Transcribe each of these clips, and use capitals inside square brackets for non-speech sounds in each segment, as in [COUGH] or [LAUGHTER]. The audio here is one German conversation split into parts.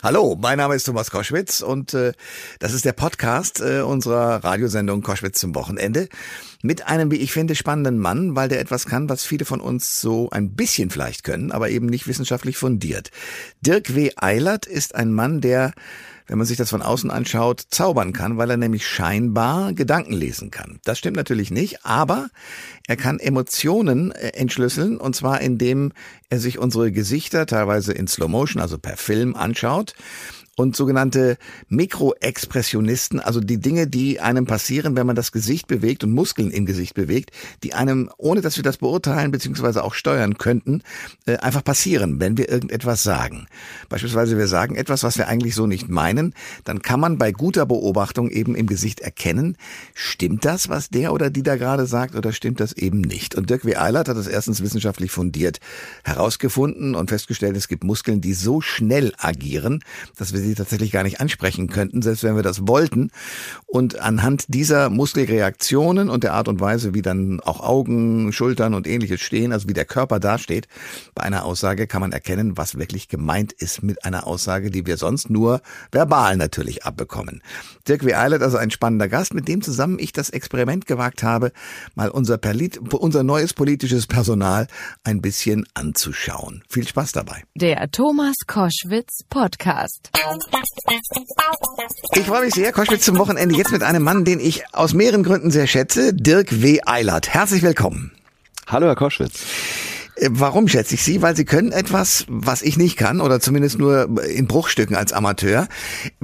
Hallo, mein Name ist Thomas Koschwitz und äh, das ist der Podcast äh, unserer Radiosendung Koschwitz zum Wochenende mit einem, wie ich finde, spannenden Mann, weil der etwas kann, was viele von uns so ein bisschen vielleicht können, aber eben nicht wissenschaftlich fundiert. Dirk W. Eilert ist ein Mann, der wenn man sich das von außen anschaut, zaubern kann, weil er nämlich scheinbar Gedanken lesen kann. Das stimmt natürlich nicht, aber er kann Emotionen äh, entschlüsseln und zwar indem er sich unsere Gesichter teilweise in Slow Motion, also per Film anschaut und sogenannte Mikroexpressionisten, also die Dinge, die einem passieren, wenn man das Gesicht bewegt und Muskeln im Gesicht bewegt, die einem, ohne dass wir das beurteilen bzw. auch steuern könnten, äh, einfach passieren, wenn wir irgendetwas sagen. Beispielsweise wir sagen etwas, was wir eigentlich so nicht meinen, dann kann man bei guter Beobachtung eben im Gesicht erkennen, stimmt das, was der oder die da gerade sagt oder stimmt das eben nicht. Und Dirk W. Eilert hat das erstens wissenschaftlich fundiert herausgefunden und festgestellt, es gibt Muskeln, die so schnell agieren, dass wir sie tatsächlich gar nicht ansprechen könnten, selbst wenn wir das wollten. Und anhand dieser Muskelreaktionen und der Art und Weise, wie dann auch Augen, Schultern und ähnliches stehen, also wie der Körper dasteht, bei einer Aussage kann man erkennen, was wirklich gemeint ist mit einer Aussage, die wir sonst nur verbal natürlich abbekommen. Dirk W. Also ein spannender Gast, mit dem zusammen ich das Experiment gewagt habe, mal unser, Perlit unser neues politisches Personal ein bisschen anzuschauen. Viel Spaß dabei. Der Thomas Koschwitz Podcast. Ich freue mich sehr, Koschwitz zum Wochenende jetzt mit einem Mann, den ich aus mehreren Gründen sehr schätze, Dirk W. Eilert. Herzlich willkommen. Hallo, Herr Koschwitz. Äh, warum schätze ich Sie? Weil Sie können etwas, was ich nicht kann oder zumindest nur in Bruchstücken als Amateur.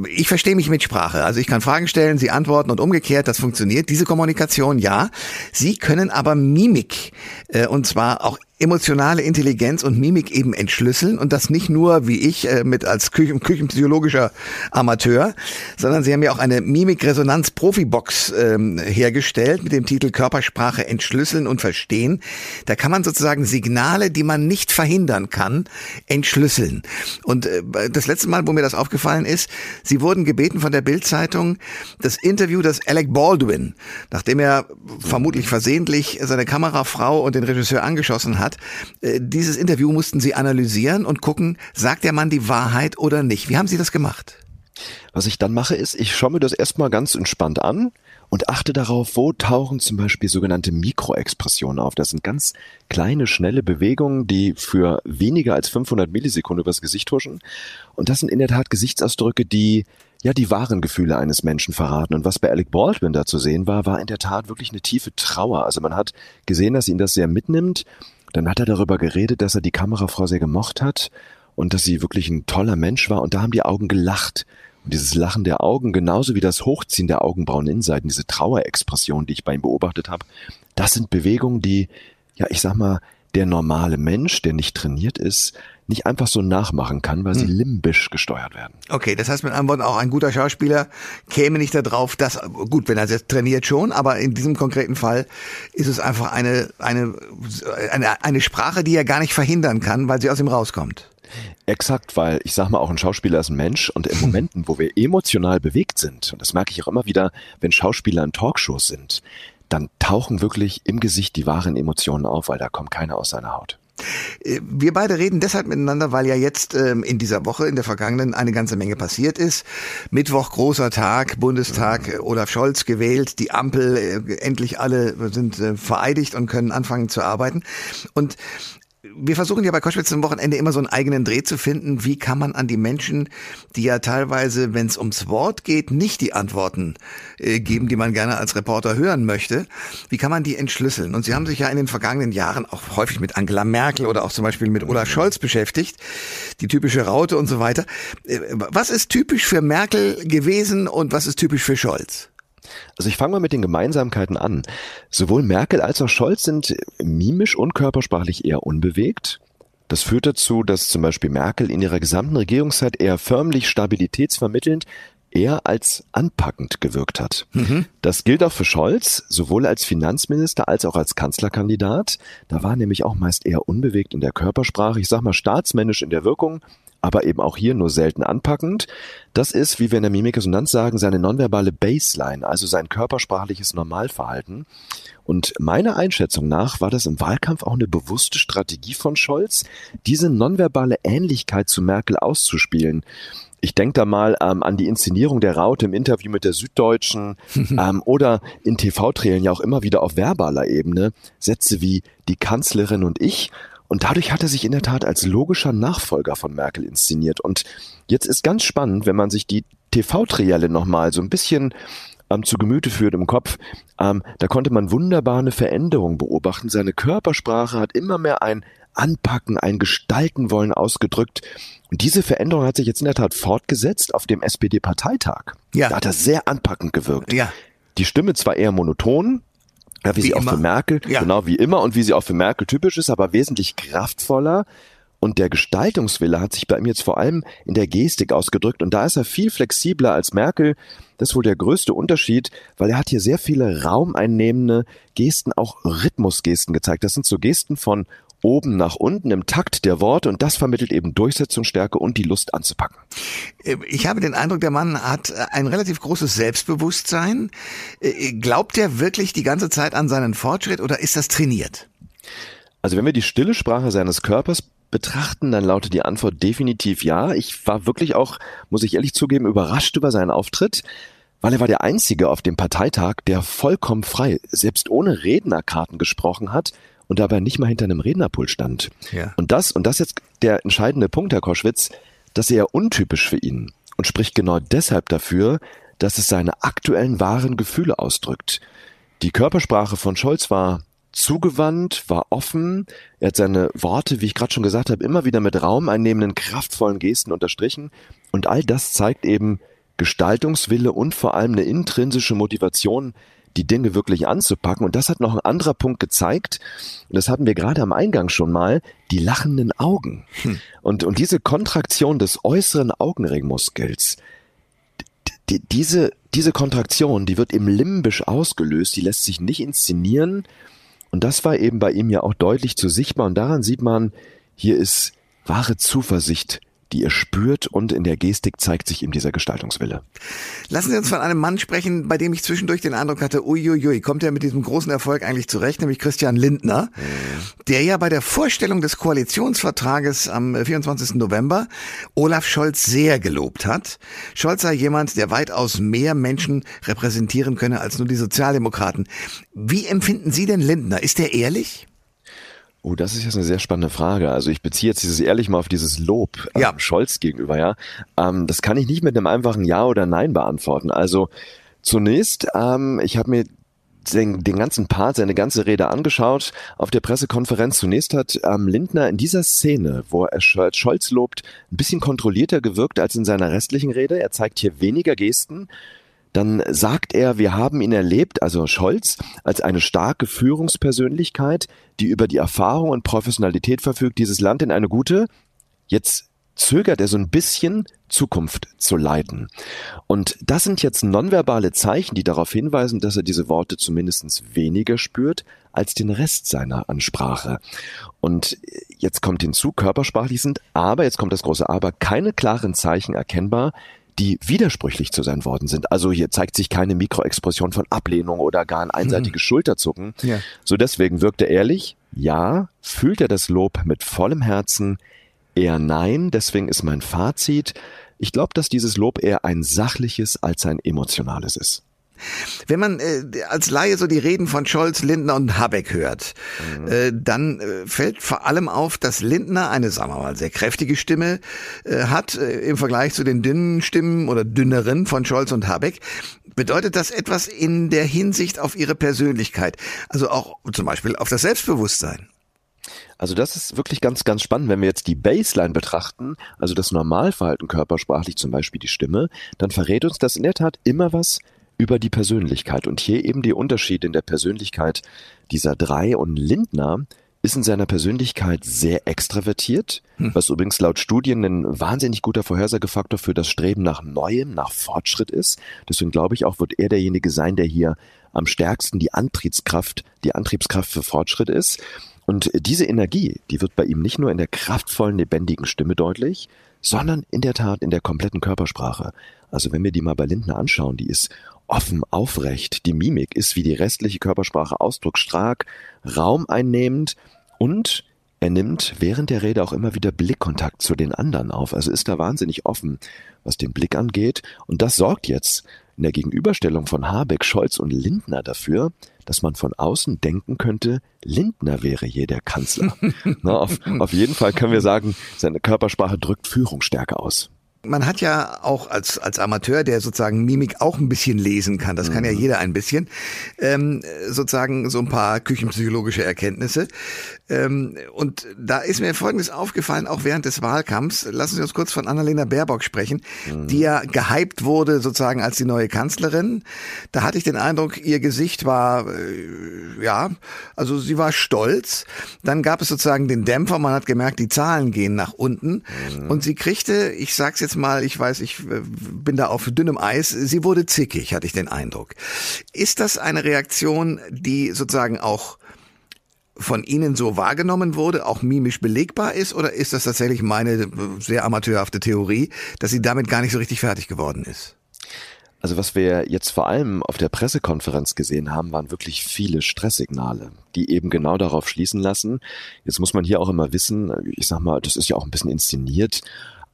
Ich verstehe mich mit Sprache. Also ich kann Fragen stellen, Sie antworten und umgekehrt, das funktioniert. Diese Kommunikation, ja. Sie können aber Mimik äh, und zwar auch emotionale Intelligenz und Mimik eben entschlüsseln und das nicht nur wie ich äh, mit als Küchen, küchenpsychologischer Amateur, sondern sie haben ja auch eine Mimikresonanz-Profibox ähm, hergestellt mit dem Titel Körpersprache entschlüsseln und verstehen. Da kann man sozusagen Signale, die man nicht verhindern kann, entschlüsseln. Und äh, das letzte Mal, wo mir das aufgefallen ist, sie wurden gebeten von der Bildzeitung das Interview, das Alec Baldwin, nachdem er vermutlich versehentlich seine Kamerafrau und den Regisseur angeschossen hat, hat. Äh, dieses Interview mussten Sie analysieren und gucken, sagt der Mann die Wahrheit oder nicht. Wie haben Sie das gemacht? Was ich dann mache, ist, ich schaue mir das erstmal ganz entspannt an und achte darauf, wo tauchen zum Beispiel sogenannte Mikroexpressionen auf. Das sind ganz kleine, schnelle Bewegungen, die für weniger als 500 Millisekunden übers Gesicht huschen. Und das sind in der Tat Gesichtsausdrücke, die ja die wahren Gefühle eines Menschen verraten. Und was bei Alec Baldwin da zu sehen war, war in der Tat wirklich eine tiefe Trauer. Also man hat gesehen, dass ihn das sehr mitnimmt dann hat er darüber geredet, dass er die Kamerafrau sehr gemocht hat und dass sie wirklich ein toller Mensch war. Und da haben die Augen gelacht. Und dieses Lachen der Augen, genauso wie das Hochziehen der Augenbrauen-Innenseiten, diese Trauerexpression, die ich bei ihm beobachtet habe, das sind Bewegungen, die, ja, ich sag mal, der normale Mensch, der nicht trainiert ist, nicht einfach so nachmachen kann, weil sie hm. limbisch gesteuert werden. Okay, das heißt mit anderen Worten, auch ein guter Schauspieler käme nicht darauf, dass, gut, wenn er jetzt trainiert schon, aber in diesem konkreten Fall ist es einfach eine, eine, eine, eine Sprache, die er gar nicht verhindern kann, weil sie aus ihm rauskommt. Exakt, weil ich sag mal, auch ein Schauspieler ist ein Mensch und in Momenten, wo wir emotional bewegt sind, und das merke ich auch immer wieder, wenn Schauspieler in Talkshows sind, dann tauchen wirklich im Gesicht die wahren Emotionen auf, weil da kommt keiner aus seiner Haut. Äh, wir beide reden deshalb miteinander, weil ja jetzt ähm, in dieser Woche, in der vergangenen, eine ganze Menge passiert ist. Mittwoch großer Tag, Bundestag, äh, Olaf Scholz gewählt, die Ampel, äh, endlich alle sind äh, vereidigt und können anfangen zu arbeiten. Und wir versuchen ja bei Koschwitz am Wochenende immer so einen eigenen Dreh zu finden. Wie kann man an die Menschen, die ja teilweise, wenn es ums Wort geht, nicht die Antworten äh, geben, die man gerne als Reporter hören möchte, wie kann man die entschlüsseln? Und Sie haben sich ja in den vergangenen Jahren auch häufig mit Angela Merkel oder auch zum Beispiel mit Olaf Scholz beschäftigt, die typische Raute und so weiter. Äh, was ist typisch für Merkel gewesen und was ist typisch für Scholz? Also ich fange mal mit den Gemeinsamkeiten an. Sowohl Merkel als auch Scholz sind mimisch und körpersprachlich eher unbewegt. Das führt dazu, dass zum Beispiel Merkel in ihrer gesamten Regierungszeit eher förmlich stabilitätsvermittelnd, eher als anpackend gewirkt hat. Mhm. Das gilt auch für Scholz, sowohl als Finanzminister als auch als Kanzlerkandidat. Da war nämlich auch meist eher unbewegt in der Körpersprache, ich sag mal staatsmännisch in der Wirkung, aber eben auch hier nur selten anpackend. Das ist, wie wir in der Mimikresonanz sagen, seine nonverbale Baseline, also sein körpersprachliches Normalverhalten. Und meiner Einschätzung nach war das im Wahlkampf auch eine bewusste Strategie von Scholz, diese nonverbale Ähnlichkeit zu Merkel auszuspielen. Ich denke da mal ähm, an die Inszenierung der Raute im Interview mit der Süddeutschen [LAUGHS] ähm, oder in TV-Trälen ja auch immer wieder auf verbaler Ebene Sätze wie die Kanzlerin und ich. Und dadurch hat er sich in der Tat als logischer Nachfolger von Merkel inszeniert. Und jetzt ist ganz spannend, wenn man sich die TV-Trielle nochmal so ein bisschen ähm, zu Gemüte führt im Kopf, ähm, da konnte man wunderbar eine Veränderung beobachten. Seine Körpersprache hat immer mehr ein Anpacken, ein Gestalten wollen ausgedrückt. Und diese Veränderung hat sich jetzt in der Tat fortgesetzt auf dem SPD-Parteitag. Ja. Da hat er sehr anpackend gewirkt. Ja. Die Stimme zwar eher monoton, ja, wie, wie sie immer. auch für Merkel, ja. genau wie immer und wie sie auch für Merkel typisch ist, aber wesentlich kraftvoller. Und der Gestaltungswille hat sich bei ihm jetzt vor allem in der Gestik ausgedrückt. Und da ist er viel flexibler als Merkel. Das ist wohl der größte Unterschied, weil er hat hier sehr viele raumeinnehmende Gesten, auch Rhythmusgesten gezeigt. Das sind so Gesten von oben nach unten im Takt der Worte und das vermittelt eben Durchsetzungsstärke und die Lust anzupacken. Ich habe den Eindruck, der Mann hat ein relativ großes Selbstbewusstsein. Glaubt er wirklich die ganze Zeit an seinen Fortschritt oder ist das trainiert? Also wenn wir die stille Sprache seines Körpers betrachten, dann lautet die Antwort definitiv ja. Ich war wirklich auch, muss ich ehrlich zugeben, überrascht über seinen Auftritt weil er war der Einzige auf dem Parteitag, der vollkommen frei, selbst ohne Rednerkarten gesprochen hat und dabei nicht mal hinter einem Rednerpult stand. Ja. Und das, und das ist jetzt der entscheidende Punkt, Herr Koschwitz, das ist eher untypisch für ihn und spricht genau deshalb dafür, dass es seine aktuellen wahren Gefühle ausdrückt. Die Körpersprache von Scholz war zugewandt, war offen. Er hat seine Worte, wie ich gerade schon gesagt habe, immer wieder mit raumeinnehmenden, kraftvollen Gesten unterstrichen. Und all das zeigt eben Gestaltungswille und vor allem eine intrinsische Motivation, die Dinge wirklich anzupacken. Und das hat noch ein anderer Punkt gezeigt, und das hatten wir gerade am Eingang schon mal, die lachenden Augen. Hm. Und, und diese Kontraktion des äußeren Augenringmuskels, die, diese, diese Kontraktion, die wird im limbisch ausgelöst, die lässt sich nicht inszenieren. Und das war eben bei ihm ja auch deutlich zu sichtbar. Und daran sieht man, hier ist wahre Zuversicht die ihr spürt und in der Gestik zeigt sich ihm dieser Gestaltungswille. Lassen Sie uns von einem Mann sprechen, bei dem ich zwischendurch den Eindruck hatte, uiuiui, kommt er mit diesem großen Erfolg eigentlich zurecht, nämlich Christian Lindner, mhm. der ja bei der Vorstellung des Koalitionsvertrages am 24. November Olaf Scholz sehr gelobt hat. Scholz sei jemand, der weitaus mehr Menschen repräsentieren könne als nur die Sozialdemokraten. Wie empfinden Sie denn Lindner? Ist er ehrlich? Oh, das ist jetzt eine sehr spannende Frage. Also ich beziehe jetzt dieses ehrlich mal auf dieses Lob ähm, ja. Scholz gegenüber, ja. Ähm, das kann ich nicht mit einem einfachen Ja oder Nein beantworten. Also zunächst, ähm, ich habe mir den, den ganzen Part, seine ganze Rede angeschaut auf der Pressekonferenz. Zunächst hat ähm, Lindner in dieser Szene, wo er Scholz lobt, ein bisschen kontrollierter gewirkt als in seiner restlichen Rede. Er zeigt hier weniger Gesten, dann sagt er, wir haben ihn erlebt, also Scholz, als eine starke Führungspersönlichkeit, die über die Erfahrung und Professionalität verfügt, dieses Land in eine gute, jetzt zögert er so ein bisschen, Zukunft zu leiten. Und das sind jetzt nonverbale Zeichen, die darauf hinweisen, dass er diese Worte zumindest weniger spürt als den Rest seiner Ansprache. Und jetzt kommt hinzu, körpersprachlich sind aber, jetzt kommt das große Aber, keine klaren Zeichen erkennbar, die widersprüchlich zu sein worden sind. Also hier zeigt sich keine Mikroexpression von Ablehnung oder gar ein einseitiges mhm. Schulterzucken. Ja. So deswegen wirkt er ehrlich. Ja, fühlt er das Lob mit vollem Herzen? Eher nein. Deswegen ist mein Fazit. Ich glaube, dass dieses Lob eher ein sachliches als ein emotionales ist. Wenn man äh, als Laie so die Reden von Scholz, Lindner und Habeck hört, mhm. äh, dann äh, fällt vor allem auf, dass Lindner eine, sagen wir mal, sehr kräftige Stimme äh, hat äh, im Vergleich zu den dünnen Stimmen oder dünneren von Scholz und Habeck. Bedeutet das etwas in der Hinsicht auf ihre Persönlichkeit? Also auch zum Beispiel auf das Selbstbewusstsein? Also das ist wirklich ganz, ganz spannend. Wenn wir jetzt die Baseline betrachten, also das Normalverhalten körpersprachlich, zum Beispiel die Stimme, dann verrät uns das in der Tat immer was über die Persönlichkeit. Und hier eben die Unterschiede in der Persönlichkeit dieser drei. Und Lindner ist in seiner Persönlichkeit sehr extravertiert, hm. was übrigens laut Studien ein wahnsinnig guter Vorhersagefaktor für das Streben nach Neuem, nach Fortschritt ist. Deswegen glaube ich auch, wird er derjenige sein, der hier am stärksten die Antriebskraft, die Antriebskraft für Fortschritt ist. Und diese Energie, die wird bei ihm nicht nur in der kraftvollen, lebendigen Stimme deutlich, sondern in der Tat in der kompletten Körpersprache. Also wenn wir die mal bei Lindner anschauen, die ist offen, aufrecht, die Mimik ist wie die restliche Körpersprache ausdrucksstark, raumeinnehmend und er nimmt während der Rede auch immer wieder Blickkontakt zu den anderen auf. Also ist da wahnsinnig offen, was den Blick angeht. Und das sorgt jetzt in der Gegenüberstellung von Habeck, Scholz und Lindner dafür, dass man von außen denken könnte, Lindner wäre hier der Kanzler. [LAUGHS] Na, auf, auf jeden Fall können wir sagen, seine Körpersprache drückt Führungsstärke aus. Man hat ja auch als, als Amateur, der sozusagen Mimik auch ein bisschen lesen kann, das kann mhm. ja jeder ein bisschen, ähm, sozusagen so ein paar küchenpsychologische Erkenntnisse. Ähm, und da ist mir Folgendes aufgefallen, auch während des Wahlkampfs. Lassen Sie uns kurz von Annalena Baerbock sprechen, mhm. die ja gehypt wurde sozusagen als die neue Kanzlerin. Da hatte ich den Eindruck, ihr Gesicht war, äh, ja, also sie war stolz. Dann gab es sozusagen den Dämpfer, man hat gemerkt, die Zahlen gehen nach unten. Mhm. Und sie kriegte, ich sag's jetzt mal, ich weiß, ich äh, bin da auf dünnem Eis, sie wurde zickig, hatte ich den Eindruck. Ist das eine Reaktion, die sozusagen auch von Ihnen so wahrgenommen wurde, auch mimisch belegbar ist? Oder ist das tatsächlich meine sehr amateurhafte Theorie, dass sie damit gar nicht so richtig fertig geworden ist? Also was wir jetzt vor allem auf der Pressekonferenz gesehen haben, waren wirklich viele Stresssignale, die eben genau darauf schließen lassen. Jetzt muss man hier auch immer wissen, ich sag mal, das ist ja auch ein bisschen inszeniert,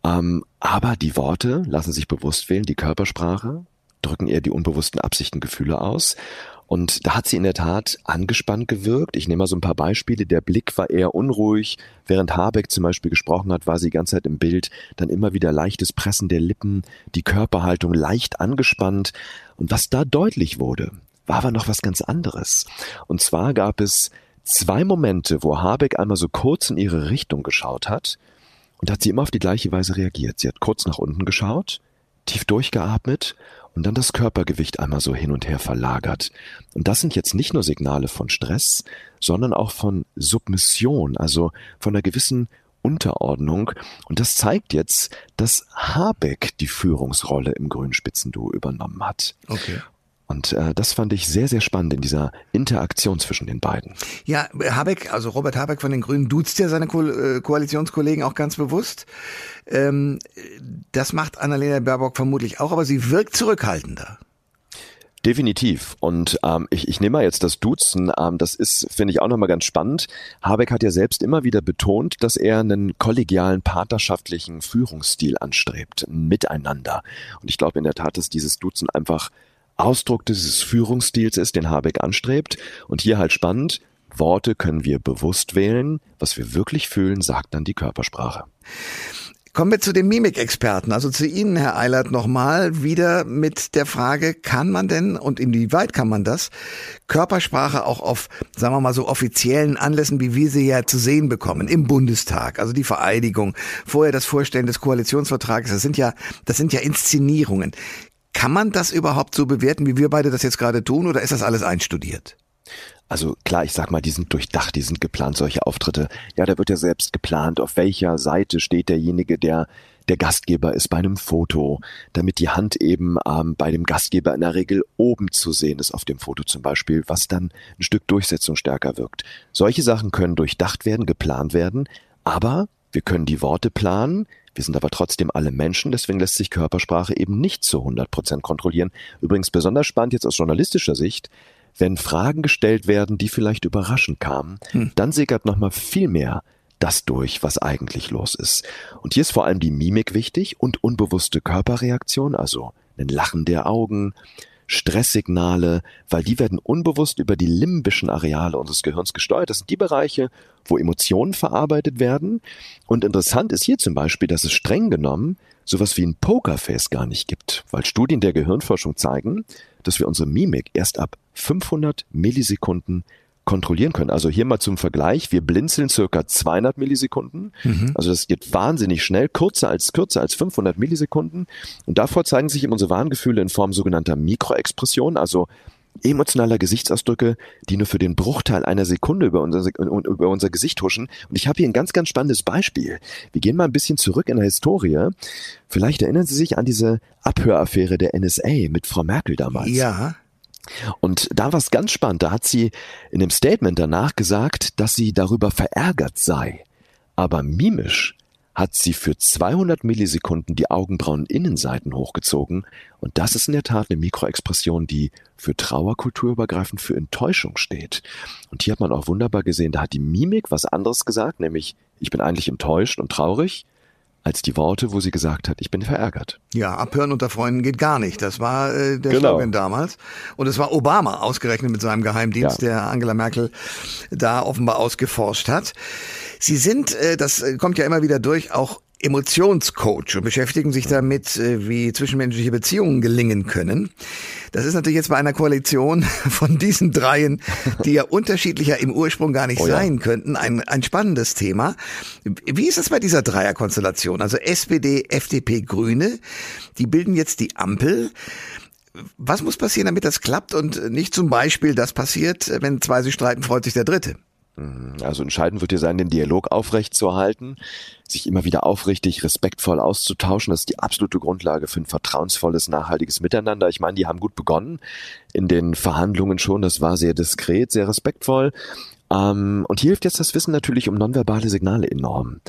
ähm, aber die Worte lassen sich bewusst wählen, die Körpersprache drücken eher die unbewussten Absichten, Gefühle aus. Und da hat sie in der Tat angespannt gewirkt. Ich nehme mal so ein paar Beispiele. Der Blick war eher unruhig. Während Habeck zum Beispiel gesprochen hat, war sie die ganze Zeit im Bild. Dann immer wieder leichtes Pressen der Lippen, die Körperhaltung leicht angespannt. Und was da deutlich wurde, war aber noch was ganz anderes. Und zwar gab es zwei Momente, wo Habeck einmal so kurz in ihre Richtung geschaut hat. Und hat sie immer auf die gleiche Weise reagiert. Sie hat kurz nach unten geschaut, tief durchgeatmet und dann das Körpergewicht einmal so hin und her verlagert. Und das sind jetzt nicht nur Signale von Stress, sondern auch von Submission, also von einer gewissen Unterordnung. Und das zeigt jetzt, dass Habeck die Führungsrolle im grünen Spitzenduo übernommen hat. Okay. Und äh, das fand ich sehr, sehr spannend in dieser Interaktion zwischen den beiden. Ja, Habeck, also Robert Habeck von den Grünen duzt ja seine Ko äh, Koalitionskollegen auch ganz bewusst. Ähm, das macht Annalena Baerbock vermutlich auch, aber sie wirkt zurückhaltender. Definitiv. Und ähm, ich, ich nehme mal jetzt das Duzen. Ähm, das ist, finde ich, auch nochmal ganz spannend. Habeck hat ja selbst immer wieder betont, dass er einen kollegialen, partnerschaftlichen Führungsstil anstrebt, ein Miteinander. Und ich glaube in der Tat, dass dieses Duzen einfach Ausdruck dieses Führungsstils ist, den Habeck anstrebt. Und hier halt spannend, Worte können wir bewusst wählen. Was wir wirklich fühlen, sagt dann die Körpersprache. Kommen wir zu den Mimikexperten, also zu Ihnen, Herr Eilert, nochmal wieder mit der Frage, kann man denn und inwieweit kann man das Körpersprache auch auf, sagen wir mal so, offiziellen Anlässen, wie wir sie ja zu sehen bekommen, im Bundestag, also die Vereidigung, vorher das Vorstellen des Koalitionsvertrages, das sind ja, das sind ja Inszenierungen. Kann man das überhaupt so bewerten, wie wir beide das jetzt gerade tun, oder ist das alles einstudiert? Also klar, ich sag mal, die sind durchdacht, die sind geplant, solche Auftritte. Ja, da wird ja selbst geplant, auf welcher Seite steht derjenige, der der Gastgeber ist bei einem Foto, damit die Hand eben ähm, bei dem Gastgeber in der Regel oben zu sehen ist auf dem Foto zum Beispiel, was dann ein Stück Durchsetzung stärker wirkt. Solche Sachen können durchdacht werden, geplant werden, aber wir können die Worte planen, wir sind aber trotzdem alle Menschen, deswegen lässt sich Körpersprache eben nicht zu 100 Prozent kontrollieren. Übrigens besonders spannend jetzt aus journalistischer Sicht, wenn Fragen gestellt werden, die vielleicht überraschend kamen, hm. dann sickert nochmal viel mehr das durch, was eigentlich los ist. Und hier ist vor allem die Mimik wichtig und unbewusste Körperreaktion, also ein Lachen der Augen, Stresssignale, weil die werden unbewusst über die limbischen Areale unseres Gehirns gesteuert. Das sind die Bereiche, wo Emotionen verarbeitet werden. Und interessant ist hier zum Beispiel, dass es streng genommen sowas wie ein Pokerface gar nicht gibt, weil Studien der Gehirnforschung zeigen, dass wir unsere Mimik erst ab 500 Millisekunden kontrollieren können. Also hier mal zum Vergleich, wir blinzeln circa 200 Millisekunden. Mhm. Also das geht wahnsinnig schnell, kürzer als kürzer als 500 Millisekunden. Und davor zeigen sich eben unsere Warngefühle in Form sogenannter Mikroexpressionen, also emotionaler Gesichtsausdrücke, die nur für den Bruchteil einer Sekunde über unser, über unser Gesicht huschen. Und ich habe hier ein ganz, ganz spannendes Beispiel. Wir gehen mal ein bisschen zurück in der Historie. Vielleicht erinnern Sie sich an diese Abhöraffäre der NSA mit Frau Merkel damals. Ja. Und da war es ganz spannend. Da hat sie in dem Statement danach gesagt, dass sie darüber verärgert sei. Aber mimisch hat sie für 200 Millisekunden die Augenbrauen-Innenseiten hochgezogen. Und das ist in der Tat eine Mikroexpression, die für Trauer kulturübergreifend für Enttäuschung steht. Und hier hat man auch wunderbar gesehen, da hat die Mimik was anderes gesagt, nämlich ich bin eigentlich enttäuscht und traurig als die Worte, wo sie gesagt hat, ich bin verärgert. Ja, abhören unter Freunden geht gar nicht. Das war äh, der Genau. Slogan damals. Und es war Obama ausgerechnet mit seinem Geheimdienst, Ja. der Angela Merkel da offenbar ausgeforscht hat. Sie sind, äh, das äh, kommt ja immer wieder durch, auch Emotionscoach und beschäftigen sich damit, äh, wie zwischenmenschliche Beziehungen gelingen können. Das ist natürlich jetzt bei einer Koalition [LAUGHS] von diesen dreien, die ja unterschiedlicher im Ursprung gar nicht Oh ja. sein könnten, ein, ein spannendes Thema. Wie ist es bei dieser Dreierkonstellation? Also SPD, FDP, Grüne, die bilden jetzt die Ampel. Was muss passieren, damit das klappt und nicht zum Beispiel das passiert, wenn zwei sich streiten, freut sich der Dritte? Also entscheidend wird hier sein, den Dialog aufrechtzuerhalten, sich immer wieder aufrichtig, respektvoll auszutauschen. Das ist die absolute Grundlage für ein vertrauensvolles, nachhaltiges Miteinander. Ich meine, die haben gut begonnen in den Verhandlungen schon. Das war sehr diskret, sehr respektvoll. Ähm, und hier hilft jetzt das Wissen natürlich um nonverbale Signale enorm.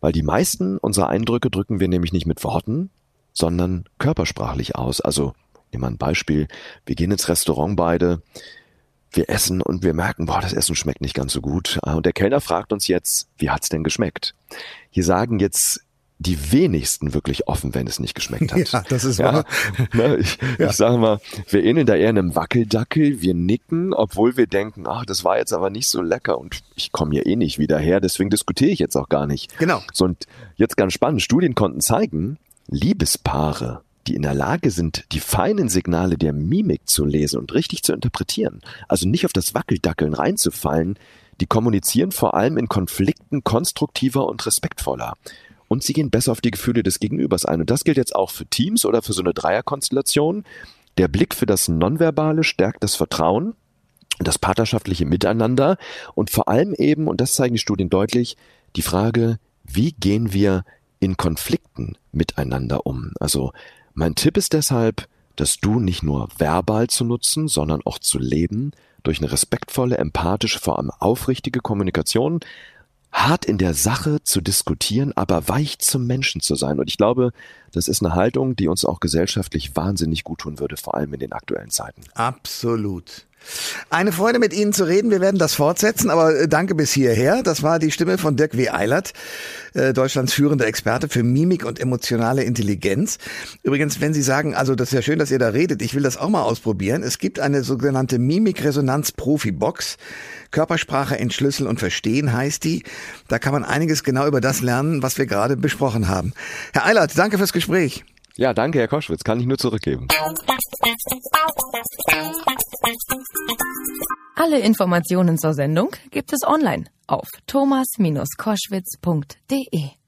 Weil die meisten unserer Eindrücke drücken wir nämlich nicht mit Worten, sondern körpersprachlich aus. Also, nehmen wir ein Beispiel. Wir gehen ins Restaurant beide wir essen und wir merken, boah, das Essen schmeckt nicht ganz so gut. Ah, Und der Kellner fragt uns jetzt, wie hat's denn geschmeckt? Hier sagen jetzt die wenigsten wirklich offen, wenn es nicht geschmeckt hat. [LAUGHS] Ja, das ist Ja, wahr. [LAUGHS] ne, ich, ich sage mal, wir ähneln da eher einem Wackeldackel. Wir nicken, obwohl wir denken, ach, das war jetzt aber nicht so lecker und ich komme hier eh nicht wieder her. Deswegen diskutiere ich jetzt auch gar nicht. Genau. So, und jetzt ganz spannend. Studien konnten zeigen, Liebespaare, die in der Lage sind, die feinen Signale der Mimik zu lesen und richtig zu interpretieren, also nicht auf das Wackeldackeln reinzufallen, die kommunizieren vor allem in Konflikten konstruktiver und respektvoller. Und sie gehen besser auf die Gefühle des Gegenübers ein. Und das gilt jetzt auch für Teams oder für so eine Dreierkonstellation. Der Blick für das Nonverbale stärkt das Vertrauen und das partnerschaftliche Miteinander und vor allem eben, und das zeigen die Studien deutlich, die Frage, wie gehen wir in Konflikten miteinander um? Also mein Tipp ist deshalb, das Du nicht nur verbal zu nutzen, sondern auch zu leben, durch eine respektvolle, empathische, vor allem aufrichtige Kommunikation, hart in der Sache zu diskutieren, aber weich zum Menschen zu sein. Und ich glaube, das ist eine Haltung, die uns auch gesellschaftlich wahnsinnig gut tun würde, vor allem in den aktuellen Zeiten. Absolut. Eine Freude mit Ihnen zu reden. Wir werden das fortsetzen, aber äh, danke bis hierher. Das war die Stimme von Dirk W. Eilert, äh, Deutschlands führender Experte für Mimik und emotionale Intelligenz. Übrigens, wenn Sie sagen, also das ist ja schön, dass ihr da redet, ich will das auch mal ausprobieren. Es gibt eine sogenannte Mimik-Resonanz-Profi-Box. Körpersprache entschlüsseln und verstehen heißt die. Da kann man einiges genau über das lernen, was wir gerade besprochen haben. Herr Eilert, danke fürs Gespräch. Ja, danke, Herr Koschwitz. Kann ich nur zurückgeben. Alle Informationen zur Sendung gibt es online auf thomas-koschwitz.de.